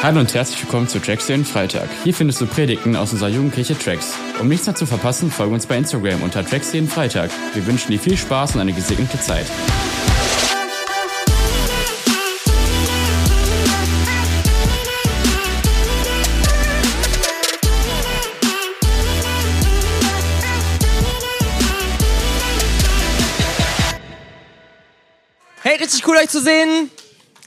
Hallo und herzlich willkommen zu Tracks den Freitag. Hier findest du Predigten aus unserer Jugendkirche Tracks. Um nichts mehr zu verpassen, folge uns bei Instagram unter Tracks jeden Freitag. Wir wünschen dir viel Spaß und eine gesegnete Zeit. Hey, richtig cool euch zu sehen.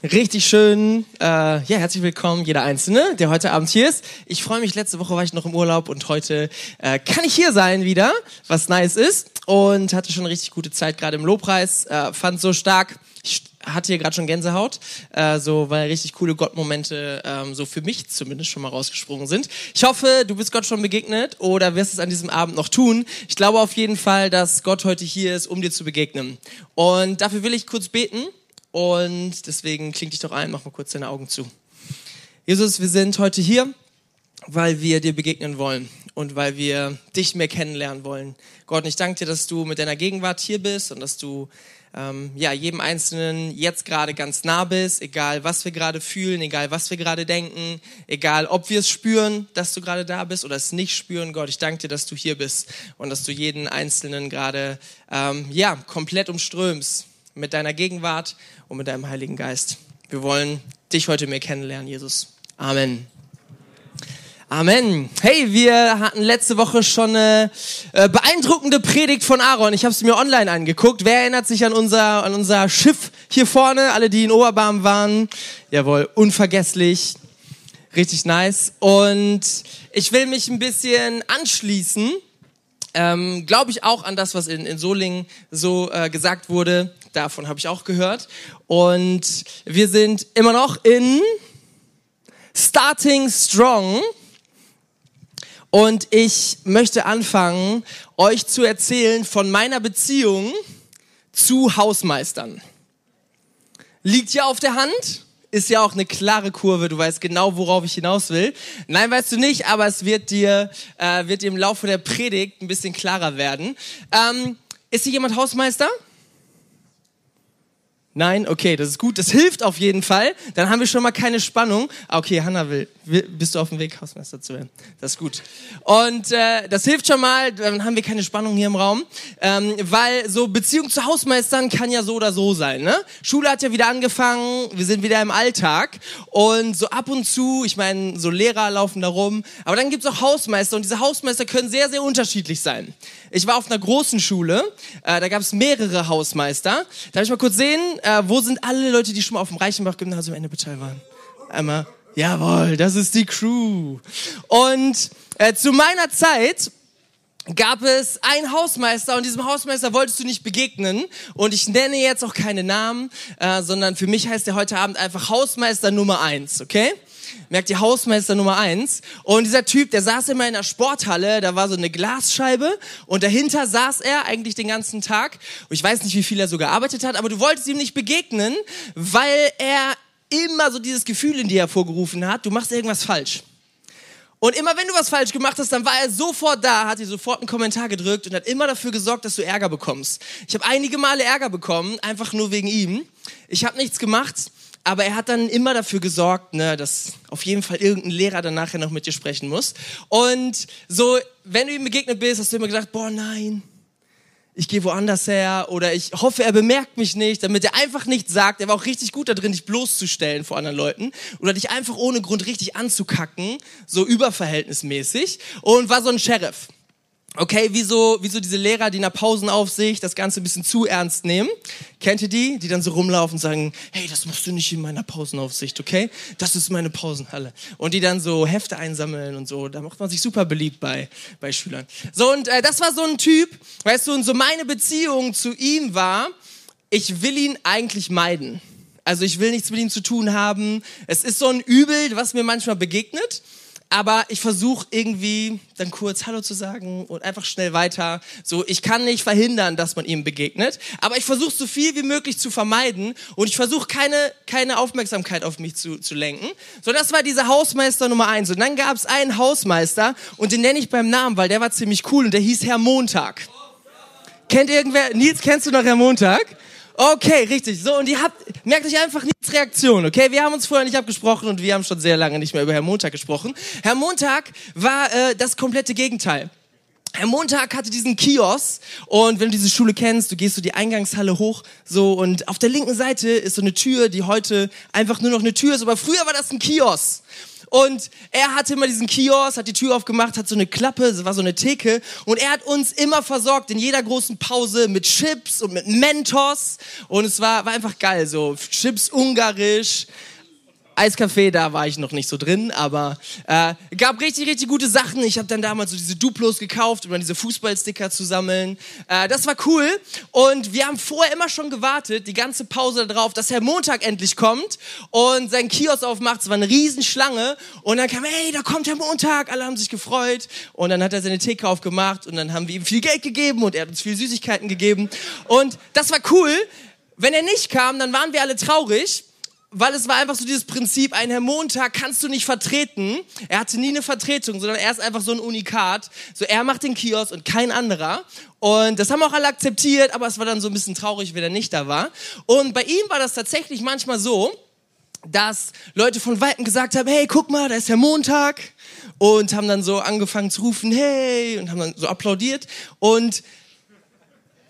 Richtig schön. Äh, ja, herzlich willkommen, jeder Einzelne, der heute Abend hier ist. Ich freue mich, letzte Woche war ich noch im Urlaub und heute äh, kann ich hier sein wieder, was nice ist. Und hatte schon eine richtig gute Zeit, gerade im Lobpreis. Äh, fand so stark. Ich hatte hier gerade schon Gänsehaut, äh, so weil richtig coole Gottmomente ähm, so für mich zumindest schon mal rausgesprungen sind. Ich hoffe, du bist Gott schon begegnet oder wirst es an diesem Abend noch tun. Ich glaube auf jeden Fall, dass Gott heute hier ist, um dir zu begegnen. Und dafür will ich kurz beten. Und deswegen kling dich doch ein, mach mal kurz deine Augen zu. Jesus, wir sind heute hier, weil wir dir begegnen wollen und weil wir dich mehr kennenlernen wollen. Gott, ich danke dir, dass du mit deiner Gegenwart hier bist und dass du ähm, ja, jedem Einzelnen jetzt gerade ganz nah bist, egal was wir gerade fühlen, egal was wir gerade denken, egal ob wir es spüren, dass du gerade da bist oder es nicht spüren. Gott, ich danke dir, dass du hier bist und dass du jeden Einzelnen gerade ähm, ja, komplett umströmst mit deiner Gegenwart und mit deinem Heiligen Geist. Wir wollen dich heute mehr kennenlernen, Jesus. Amen. Amen. Hey, wir hatten letzte Woche schon eine äh, beeindruckende Predigt von Aaron. Ich habe sie mir online angeguckt. Wer erinnert sich an unser, an unser Schiff hier vorne? Alle, die in Oberbarm waren. Jawohl, unvergesslich. Richtig nice. Und ich will mich ein bisschen anschließen. Ähm, Glaube ich auch an das, was in, in Solingen so äh, gesagt wurde. Davon habe ich auch gehört. Und wir sind immer noch in Starting Strong. Und ich möchte anfangen, euch zu erzählen von meiner Beziehung zu Hausmeistern. Liegt ja auf der Hand, ist ja auch eine klare Kurve, du weißt genau, worauf ich hinaus will. Nein, weißt du nicht, aber es wird dir, äh, wird dir im Laufe der Predigt ein bisschen klarer werden. Ähm, ist hier jemand Hausmeister? Nein, okay, das ist gut. Das hilft auf jeden Fall. Dann haben wir schon mal keine Spannung. Ah, okay, Hanna will. Bist du auf dem Weg, Hausmeister zu werden? Das ist gut. Und äh, das hilft schon mal. Dann haben wir keine Spannung hier im Raum, ähm, weil so Beziehung zu Hausmeistern kann ja so oder so sein. Ne? Schule hat ja wieder angefangen. Wir sind wieder im Alltag und so ab und zu. Ich meine, so Lehrer laufen da rum, aber dann gibt's auch Hausmeister und diese Hausmeister können sehr, sehr unterschiedlich sein. Ich war auf einer großen Schule. Äh, da gab's mehrere Hausmeister. Darf ich mal kurz sehen? äh, wo sind alle Leute, die schon mal auf dem Reichenbach-Gymnasium Ennepetal waren? Einmal, jawohl, das ist die Crew. Und äh, zu meiner Zeit gab es einen Hausmeister und diesem Hausmeister wolltest du nicht begegnen und ich nenne jetzt auch keine Namen, äh, sondern für mich heißt er heute Abend einfach Hausmeister Nummer eins, okay? merkt ihr Hausmeister Nummer eins. Und dieser Typ, der saß immer in der Sporthalle, da war so eine Glasscheibe und dahinter saß er eigentlich den ganzen Tag. Und ich weiß nicht, wie viel er so gearbeitet hat, aber du wolltest ihm nicht begegnen, weil er immer so dieses Gefühl in dir hervorgerufen hat, du machst irgendwas falsch. Und immer wenn du was falsch gemacht hast, dann war er sofort da, hat dir sofort einen Kommentar gedrückt und hat immer dafür gesorgt, dass du Ärger bekommst. Ich habe einige Male Ärger bekommen, einfach nur wegen ihm. Ich habe nichts gemacht aber er hat dann immer dafür gesorgt, ne, dass auf jeden Fall irgendein Lehrer dann nachher noch mit dir sprechen muss. Und so, wenn du ihm begegnet bist, hast du immer gedacht, boah, nein, ich gehe woanders her oder ich hoffe, er bemerkt mich nicht, damit er einfach nichts sagt. Er war auch richtig gut da drin, dich bloßzustellen vor anderen Leuten oder dich einfach ohne Grund richtig anzukacken, so überverhältnismäßig und war so ein Sheriff. Okay, wieso, wieso diese Lehrer, die in der Pausenaufsicht das Ganze ein bisschen zu ernst nehmen? Kennt ihr die? Die dann so rumlaufen und sagen, hey, das machst du nicht in meiner Pausenaufsicht, okay? Das ist meine Pausenhalle. Und die dann so Hefte einsammeln und so. Da macht man sich super beliebt bei, bei Schülern. So, und äh, das war so ein Typ, weißt du, und so meine Beziehung zu ihm war, ich will ihn eigentlich meiden. Also ich will nichts mit ihm zu tun haben. Es ist so ein Übel, was mir manchmal begegnet aber ich versuche irgendwie dann kurz Hallo zu sagen und einfach schnell weiter. So, ich kann nicht verhindern, dass man ihm begegnet, aber ich versuche so viel wie möglich zu vermeiden und ich versuche keine, keine Aufmerksamkeit auf mich zu, zu lenken. So, das war dieser Hausmeister Nummer eins. Und dann gab es einen Hausmeister und den nenne ich beim Namen, weil der war ziemlich cool und der hieß Herr Montag. Kennt irgendwer, Nils, kennst du noch Herr Montag? Okay, richtig. So, und ihr habt, merkt euch einfach nichts Reaktion, okay? Wir haben uns vorher nicht abgesprochen und wir haben schon sehr lange nicht mehr über Herr Montag gesprochen. Herr Montag war äh, das komplette Gegenteil. Herr Montag hatte diesen Kiosk und wenn du diese Schule kennst, du gehst so die Eingangshalle hoch so und auf der linken Seite ist so eine Tür, die heute einfach nur noch eine Tür ist, aber früher war das ein Kiosk. Und er hatte immer diesen Kiosk, hat die Tür aufgemacht, hat so eine Klappe, das war so eine Theke. Und er hat uns immer versorgt in jeder großen Pause mit Chips und mit Mentos. Und es war, war einfach geil, so Chips ungarisch, Eiskaffee, da war ich noch nicht so drin, aber äh, gab richtig, richtig gute Sachen. Ich habe dann damals so diese Duplos gekauft, um dann diese Fußballsticker zu sammeln. Äh, das war cool. Und wir haben vorher immer schon gewartet, die ganze Pause darauf, dass Herr Montag endlich kommt und sein Kiosk aufmacht. Es war eine Riesenschlange. Und dann kam, hey, da kommt Herr Montag. Alle haben sich gefreut. Und dann hat er seine Theke aufgemacht und dann haben wir ihm viel Geld gegeben und er hat uns viel Süßigkeiten gegeben. Und das war cool. Wenn er nicht kam, dann waren wir alle traurig weil es war einfach so dieses Prinzip, ein Herr Montag kannst du nicht vertreten. Er hatte nie eine Vertretung, sondern er ist einfach so ein Unikat. So, er macht den Kiosk und kein anderer. Und das haben auch alle akzeptiert, aber es war dann so ein bisschen traurig, wenn er nicht da war. Und bei ihm war das tatsächlich manchmal so, dass Leute von Weitem gesagt haben, hey, guck mal, da ist Herr Montag. Und haben dann so angefangen zu rufen, hey, und haben dann so applaudiert. Und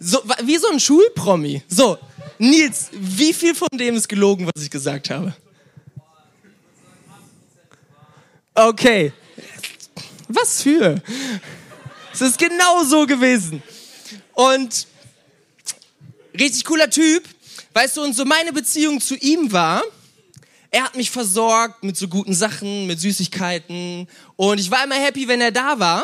so, wie so ein Schulpromi. So, Nils, wie viel von dem ist gelogen, was ich gesagt habe? Okay. Was für? Es ist genau so gewesen. Und richtig cooler Typ. Weißt du, und so meine Beziehung zu ihm war, er hat mich versorgt mit so guten Sachen, mit Süßigkeiten. Und ich war immer happy, wenn er da war.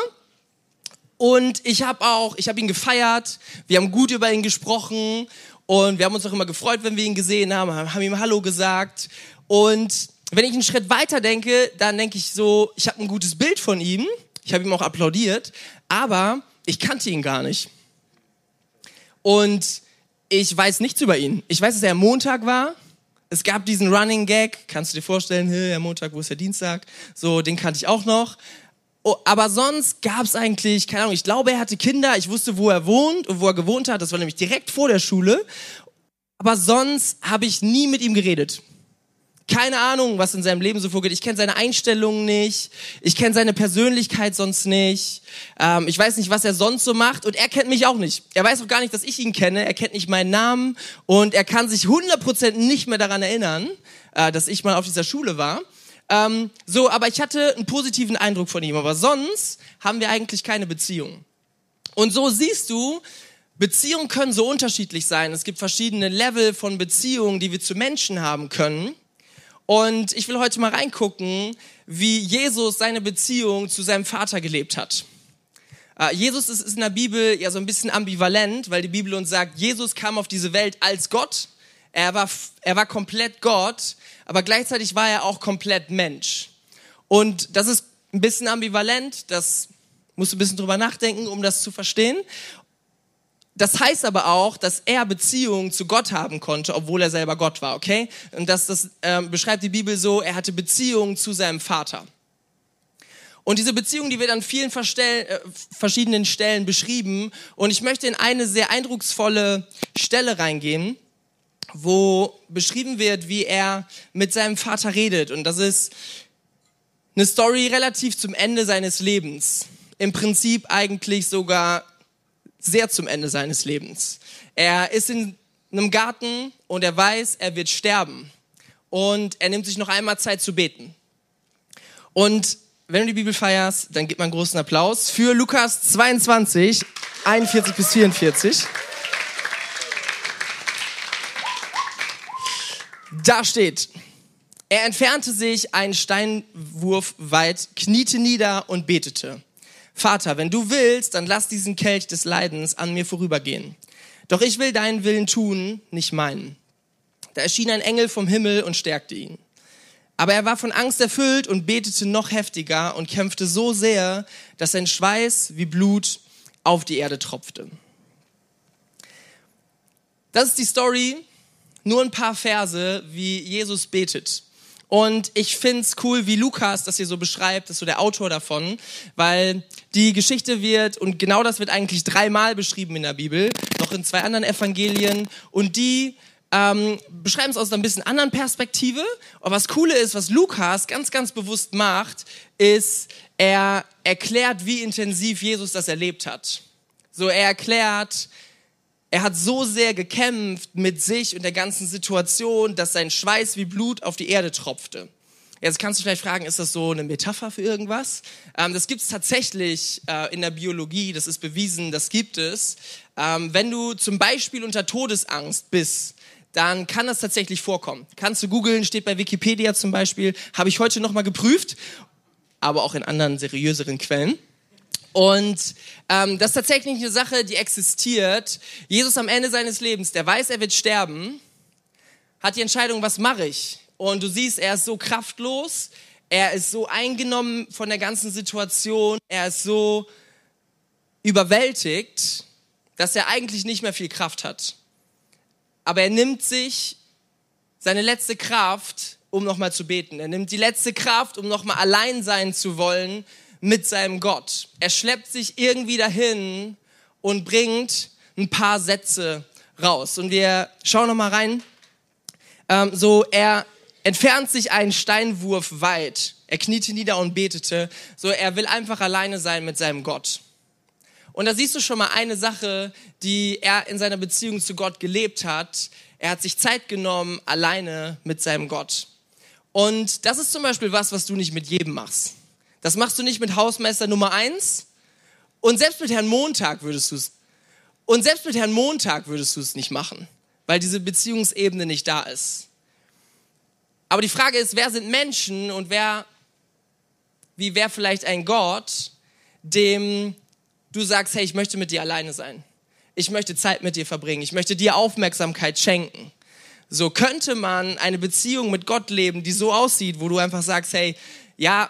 Und ich habe auch, ich habe ihn gefeiert. Wir haben gut über ihn gesprochen. Und wir haben uns auch immer gefreut, wenn wir ihn gesehen haben, haben ihm Hallo gesagt. Und wenn ich einen Schritt weiter denke, dann denke ich so, ich habe ein gutes Bild von ihm. Ich habe ihm auch applaudiert, aber ich kannte ihn gar nicht. Und ich weiß nichts über ihn. Ich weiß, dass er Montag war. Es gab diesen Running Gag. Kannst du dir vorstellen, hey, Montag, wo ist der Dienstag? So, den kannte ich auch noch. Oh, aber sonst gab es eigentlich, keine Ahnung, ich glaube, er hatte Kinder, ich wusste, wo er wohnt und wo er gewohnt hat, das war nämlich direkt vor der Schule. Aber sonst habe ich nie mit ihm geredet. Keine Ahnung, was in seinem Leben so vorgeht. Ich kenne seine Einstellungen nicht. Ich kenne seine Persönlichkeit sonst nicht. Ähm, ich weiß nicht, was er sonst so macht. Und er kennt mich auch nicht. Er weiß auch gar nicht, dass ich ihn kenne. Er kennt nicht meinen Namen. Und er kann sich 100% nicht mehr daran erinnern, äh, dass ich mal auf dieser Schule war. Ähm, so, aber ich hatte einen positiven Eindruck von ihm. Aber sonst haben wir eigentlich keine Beziehung. Und so siehst du, Beziehungen können so unterschiedlich sein. Es gibt verschiedene Level von Beziehungen, die wir zu Menschen haben können. Und ich will heute mal reingucken, wie Jesus seine Beziehung zu seinem Vater gelebt hat. Uh, Jesus ist, ist in der Bibel ja so ein bisschen ambivalent, weil die Bibel uns sagt, Jesus kam auf diese Welt als Gott. Er war, er war komplett Gott, aber gleichzeitig war er auch komplett Mensch. Und das ist ein bisschen ambivalent, das musst du ein bisschen drüber nachdenken, um das zu verstehen. Das heißt aber auch, dass er Beziehungen zu Gott haben konnte, obwohl er selber Gott war, okay? Und das, das äh, beschreibt die Bibel so, er hatte Beziehungen zu seinem Vater. Und diese Beziehung, die wird an vielen Verstell äh, verschiedenen Stellen beschrieben. Und ich möchte in eine sehr eindrucksvolle Stelle reingehen wo beschrieben wird, wie er mit seinem Vater redet. Und das ist eine Story relativ zum Ende seines Lebens. Im Prinzip eigentlich sogar sehr zum Ende seines Lebens. Er ist in einem Garten und er weiß, er wird sterben. Und er nimmt sich noch einmal Zeit zu beten. Und wenn du die Bibel feierst, dann gib mal einen großen Applaus für Lukas 22, 41 bis 44. Da steht, er entfernte sich einen Steinwurf weit, kniete nieder und betete. Vater, wenn du willst, dann lass diesen Kelch des Leidens an mir vorübergehen. Doch ich will deinen Willen tun, nicht meinen. Da erschien ein Engel vom Himmel und stärkte ihn. Aber er war von Angst erfüllt und betete noch heftiger und kämpfte so sehr, dass sein Schweiß wie Blut auf die Erde tropfte. Das ist die Story nur ein paar Verse, wie Jesus betet. Und ich find's cool, wie Lukas das hier so beschreibt, ist so der Autor davon, weil die Geschichte wird, und genau das wird eigentlich dreimal beschrieben in der Bibel, noch in zwei anderen Evangelien, und die ähm, beschreiben es aus einer bisschen anderen Perspektive. Aber was Coole ist, was Lukas ganz, ganz bewusst macht, ist, er erklärt, wie intensiv Jesus das erlebt hat. So, er erklärt, er hat so sehr gekämpft mit sich und der ganzen Situation, dass sein Schweiß wie Blut auf die Erde tropfte. Jetzt kannst du vielleicht fragen, ist das so eine Metapher für irgendwas? Ähm, das gibt es tatsächlich äh, in der Biologie, das ist bewiesen, das gibt es. Ähm, wenn du zum Beispiel unter Todesangst bist, dann kann das tatsächlich vorkommen. Kannst du googeln, steht bei Wikipedia zum Beispiel, habe ich heute nochmal geprüft, aber auch in anderen seriöseren Quellen. Und ähm, das ist tatsächlich eine Sache, die existiert. Jesus am Ende seines Lebens, der weiß, er wird sterben, hat die Entscheidung, was mache ich? Und du siehst, er ist so kraftlos, er ist so eingenommen von der ganzen Situation, er ist so überwältigt, dass er eigentlich nicht mehr viel Kraft hat. Aber er nimmt sich seine letzte Kraft, um nochmal zu beten. Er nimmt die letzte Kraft, um nochmal allein sein zu wollen mit seinem Gott. Er schleppt sich irgendwie dahin und bringt ein paar Sätze raus. Und wir schauen noch mal rein. Ähm, so, er entfernt sich einen Steinwurf weit. Er kniete nieder und betete. So, er will einfach alleine sein mit seinem Gott. Und da siehst du schon mal eine Sache, die er in seiner Beziehung zu Gott gelebt hat. Er hat sich Zeit genommen, alleine mit seinem Gott. Und das ist zum Beispiel was, was du nicht mit jedem machst. Das machst du nicht mit Hausmeister Nummer eins. Und selbst mit Herrn Montag würdest du es. Und selbst mit Herrn Montag würdest du es nicht machen, weil diese Beziehungsebene nicht da ist. Aber die Frage ist, wer sind Menschen und wer, wie wäre vielleicht ein Gott, dem du sagst, hey, ich möchte mit dir alleine sein. Ich möchte Zeit mit dir verbringen. Ich möchte dir Aufmerksamkeit schenken. So könnte man eine Beziehung mit Gott leben, die so aussieht, wo du einfach sagst, hey, ja,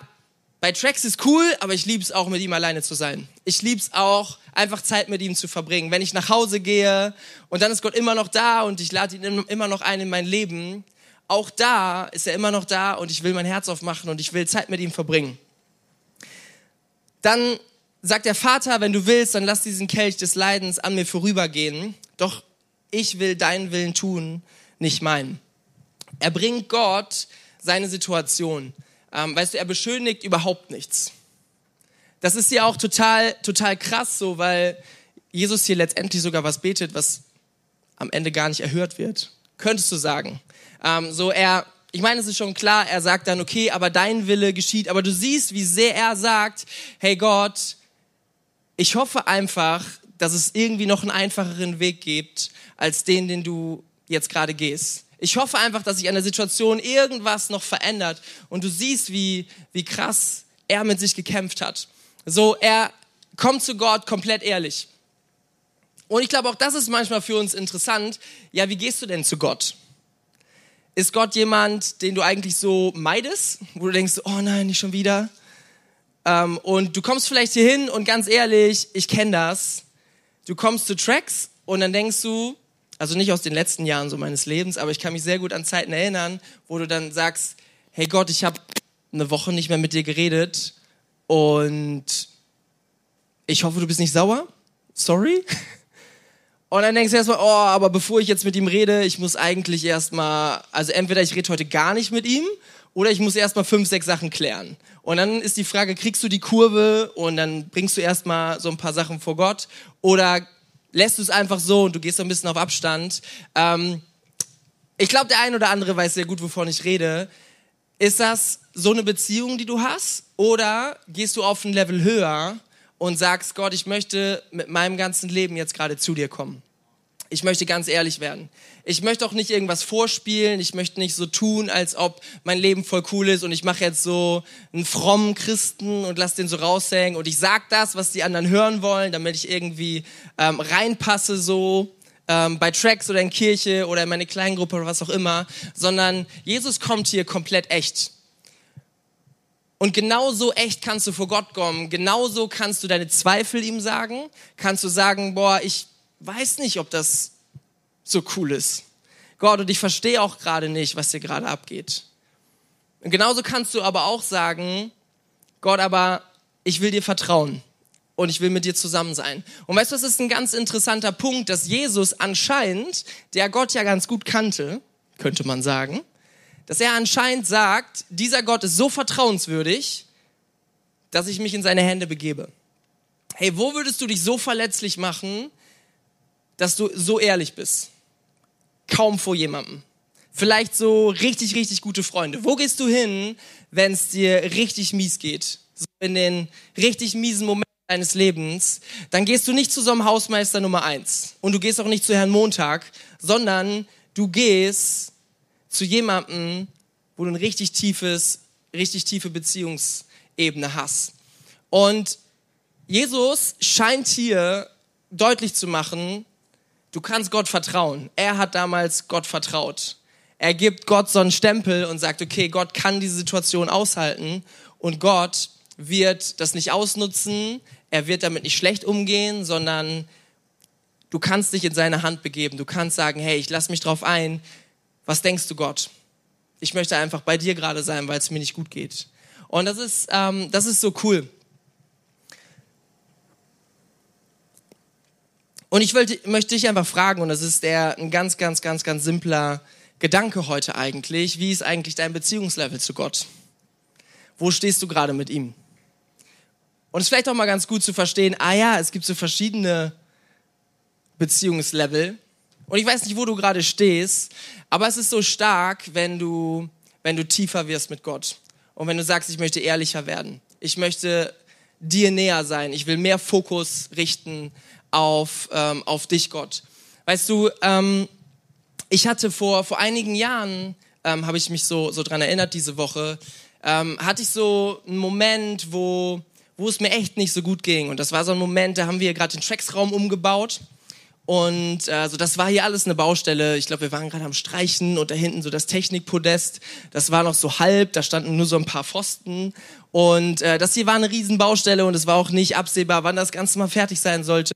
bei Tracks ist cool, aber ich lieb's auch mit ihm alleine zu sein. Ich lieb's auch einfach Zeit mit ihm zu verbringen. Wenn ich nach Hause gehe und dann ist Gott immer noch da und ich lade ihn immer noch ein in mein Leben, auch da ist er immer noch da und ich will mein Herz aufmachen und ich will Zeit mit ihm verbringen. Dann sagt der Vater, wenn du willst, dann lass diesen Kelch des Leidens an mir vorübergehen. Doch ich will deinen Willen tun, nicht meinen. Er bringt Gott seine Situation. Ähm, weißt du, er beschönigt überhaupt nichts. Das ist ja auch total, total krass so, weil Jesus hier letztendlich sogar was betet, was am Ende gar nicht erhört wird. Könntest du sagen. Ähm, so, er, ich meine, es ist schon klar, er sagt dann, okay, aber dein Wille geschieht. Aber du siehst, wie sehr er sagt, hey Gott, ich hoffe einfach, dass es irgendwie noch einen einfacheren Weg gibt, als den, den du jetzt gerade gehst. Ich hoffe einfach, dass sich an der Situation irgendwas noch verändert und du siehst, wie, wie krass er mit sich gekämpft hat. So, er kommt zu Gott komplett ehrlich. Und ich glaube, auch das ist manchmal für uns interessant. Ja, wie gehst du denn zu Gott? Ist Gott jemand, den du eigentlich so meidest, wo du denkst, oh nein, nicht schon wieder? Ähm, und du kommst vielleicht hier hin und ganz ehrlich, ich kenne das. Du kommst zu Tracks und dann denkst du, also nicht aus den letzten Jahren so meines Lebens, aber ich kann mich sehr gut an Zeiten erinnern, wo du dann sagst, hey Gott, ich habe eine Woche nicht mehr mit dir geredet und ich hoffe, du bist nicht sauer. Sorry. Und dann denkst du erstmal, oh, aber bevor ich jetzt mit ihm rede, ich muss eigentlich erstmal, also entweder ich rede heute gar nicht mit ihm oder ich muss erstmal fünf, sechs Sachen klären. Und dann ist die Frage, kriegst du die Kurve und dann bringst du erstmal so ein paar Sachen vor Gott oder lässt du es einfach so und du gehst so ein bisschen auf Abstand. Ähm, ich glaube, der ein oder andere weiß sehr gut, wovon ich rede. Ist das so eine Beziehung, die du hast? Oder gehst du auf ein Level höher und sagst, Gott, ich möchte mit meinem ganzen Leben jetzt gerade zu dir kommen? Ich möchte ganz ehrlich werden. Ich möchte auch nicht irgendwas vorspielen. Ich möchte nicht so tun, als ob mein Leben voll cool ist und ich mache jetzt so einen frommen Christen und lass den so raushängen und ich sag das, was die anderen hören wollen, damit ich irgendwie ähm, reinpasse so ähm, bei Tracks oder in Kirche oder in meine Kleingruppe oder was auch immer, sondern Jesus kommt hier komplett echt. Und genauso echt kannst du vor Gott kommen. Genauso kannst du deine Zweifel ihm sagen. Kannst du sagen, boah, ich weiß nicht, ob das so cool ist. Gott, und ich verstehe auch gerade nicht, was hier gerade abgeht. Und genauso kannst du aber auch sagen, Gott, aber ich will dir vertrauen und ich will mit dir zusammen sein. Und weißt du, das ist ein ganz interessanter Punkt, dass Jesus anscheinend, der Gott ja ganz gut kannte, könnte man sagen, dass er anscheinend sagt, dieser Gott ist so vertrauenswürdig, dass ich mich in seine Hände begebe. Hey, wo würdest du dich so verletzlich machen, dass du so ehrlich bist? Kaum vor jemandem. Vielleicht so richtig, richtig gute Freunde. Wo gehst du hin, wenn es dir richtig mies geht? So in den richtig miesen Momenten deines Lebens, dann gehst du nicht zu so einem Hausmeister Nummer eins und du gehst auch nicht zu Herrn Montag, sondern du gehst zu jemandem, wo du ein richtig tiefes, richtig tiefe Beziehungsebene hast. Und Jesus scheint hier deutlich zu machen, du kannst Gott vertrauen. Er hat damals Gott vertraut. Er gibt Gott so einen Stempel und sagt, okay, Gott kann diese Situation aushalten und Gott wird das nicht ausnutzen, er wird damit nicht schlecht umgehen, sondern du kannst dich in seine Hand begeben. Du kannst sagen, hey, ich lass mich drauf ein. Was denkst du, Gott? Ich möchte einfach bei dir gerade sein, weil es mir nicht gut geht. Und das ist, ähm, das ist so cool. Und ich wollte, möchte dich einfach fragen, und das ist der, ein ganz, ganz, ganz, ganz simpler Gedanke heute eigentlich. Wie ist eigentlich dein Beziehungslevel zu Gott? Wo stehst du gerade mit ihm? Und es ist vielleicht auch mal ganz gut zu verstehen, ah ja, es gibt so verschiedene Beziehungslevel. Und ich weiß nicht, wo du gerade stehst, aber es ist so stark, wenn du, wenn du tiefer wirst mit Gott. Und wenn du sagst, ich möchte ehrlicher werden. Ich möchte dir näher sein. Ich will mehr Fokus richten auf, ähm, auf dich, Gott. Weißt du, ähm, ich hatte vor, vor einigen Jahren, ähm, habe ich mich so, so dran erinnert diese Woche, ähm, hatte ich so einen Moment, wo, wo es mir echt nicht so gut ging. Und das war so ein Moment, da haben wir gerade den Tracksraum umgebaut. Und äh, also das war hier alles eine Baustelle. Ich glaube, wir waren gerade am Streichen und da hinten so das Technikpodest. Das war noch so halb, da standen nur so ein paar Pfosten. Und äh, das hier war eine Riesenbaustelle und es war auch nicht absehbar, wann das Ganze mal fertig sein sollte.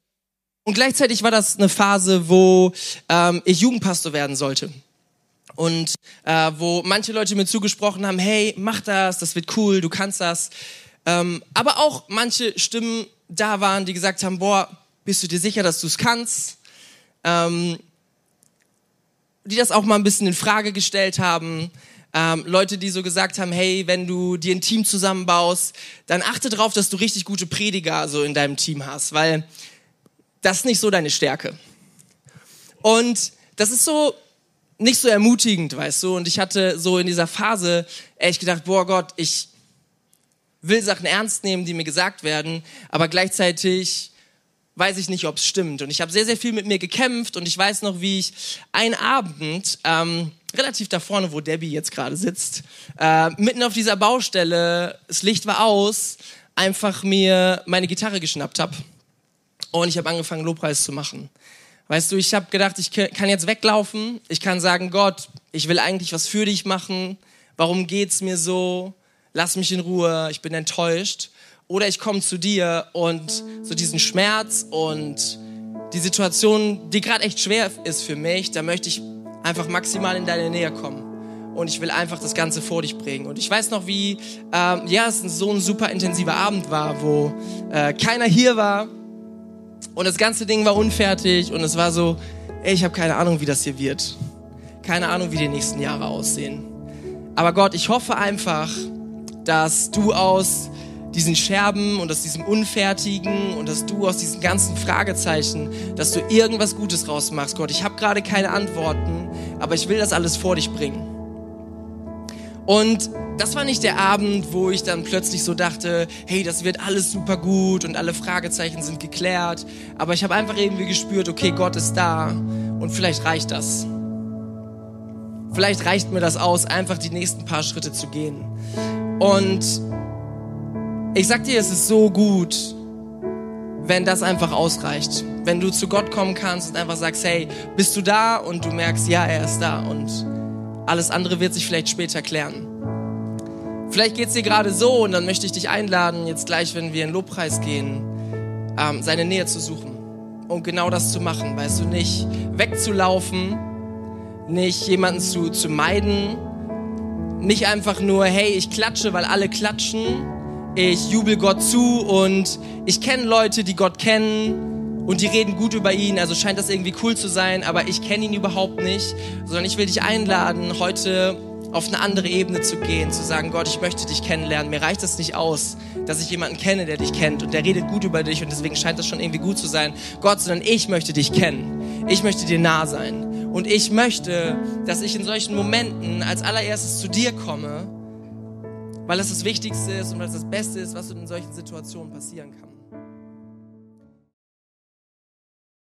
Und gleichzeitig war das eine Phase, wo ähm, ich Jugendpastor werden sollte. Und äh, wo manche Leute mir zugesprochen haben, hey, mach das, das wird cool, du kannst das. Ähm, aber auch manche Stimmen da waren, die gesagt haben, boah, bist du dir sicher, dass du es kannst? Ähm, die das auch mal ein bisschen in Frage gestellt haben. Ähm, Leute, die so gesagt haben, hey, wenn du dir ein Team zusammenbaust, dann achte darauf, dass du richtig gute Prediger so in deinem Team hast, weil das ist nicht so deine Stärke. Und das ist so nicht so ermutigend, weißt du. Und ich hatte so in dieser Phase echt gedacht, boah Gott, ich, will Sachen ernst nehmen, die mir gesagt werden, aber gleichzeitig weiß ich nicht, ob es stimmt. Und ich habe sehr, sehr viel mit mir gekämpft und ich weiß noch, wie ich einen Abend, ähm, relativ da vorne, wo Debbie jetzt gerade sitzt, äh, mitten auf dieser Baustelle, das Licht war aus, einfach mir meine Gitarre geschnappt habe und ich habe angefangen, Lobpreis zu machen. Weißt du, ich habe gedacht, ich kann jetzt weglaufen, ich kann sagen, Gott, ich will eigentlich was für dich machen, warum geht's mir so? lass mich in Ruhe, ich bin enttäuscht. Oder ich komme zu dir und so diesen Schmerz und die Situation, die gerade echt schwer ist für mich, da möchte ich einfach maximal in deine Nähe kommen. Und ich will einfach das Ganze vor dich bringen. Und ich weiß noch, wie, ähm, ja, es so ein super intensiver Abend war, wo äh, keiner hier war und das ganze Ding war unfertig und es war so, ey, ich habe keine Ahnung, wie das hier wird. Keine Ahnung, wie die nächsten Jahre aussehen. Aber Gott, ich hoffe einfach, dass du aus diesen Scherben und aus diesem Unfertigen und dass du aus diesen ganzen Fragezeichen, dass du irgendwas Gutes rausmachst, Gott. Ich habe gerade keine Antworten, aber ich will das alles vor dich bringen. Und das war nicht der Abend, wo ich dann plötzlich so dachte, hey, das wird alles super gut und alle Fragezeichen sind geklärt. Aber ich habe einfach irgendwie gespürt, okay, Gott ist da und vielleicht reicht das. Vielleicht reicht mir das aus, einfach die nächsten paar Schritte zu gehen. Und ich sag dir, es ist so gut, wenn das einfach ausreicht. Wenn du zu Gott kommen kannst und einfach sagst, hey, bist du da? Und du merkst, ja, er ist da. Und alles andere wird sich vielleicht später klären. Vielleicht geht's dir gerade so und dann möchte ich dich einladen, jetzt gleich, wenn wir in Lobpreis gehen, ähm, seine Nähe zu suchen. Und genau das zu machen, weißt du, nicht wegzulaufen, nicht jemanden zu, zu meiden, nicht einfach nur, hey, ich klatsche, weil alle klatschen. Ich jubel Gott zu und ich kenne Leute, die Gott kennen und die reden gut über ihn, also scheint das irgendwie cool zu sein, aber ich kenne ihn überhaupt nicht, sondern ich will dich einladen, heute auf eine andere Ebene zu gehen, zu sagen, Gott, ich möchte dich kennenlernen. Mir reicht es nicht aus, dass ich jemanden kenne, der dich kennt und der redet gut über dich und deswegen scheint das schon irgendwie gut zu sein. Gott, sondern ich möchte dich kennen. Ich möchte dir nah sein. Und ich möchte, dass ich in solchen Momenten als allererstes zu dir komme, weil es das Wichtigste ist und weil es das Beste ist, was in solchen Situationen passieren kann.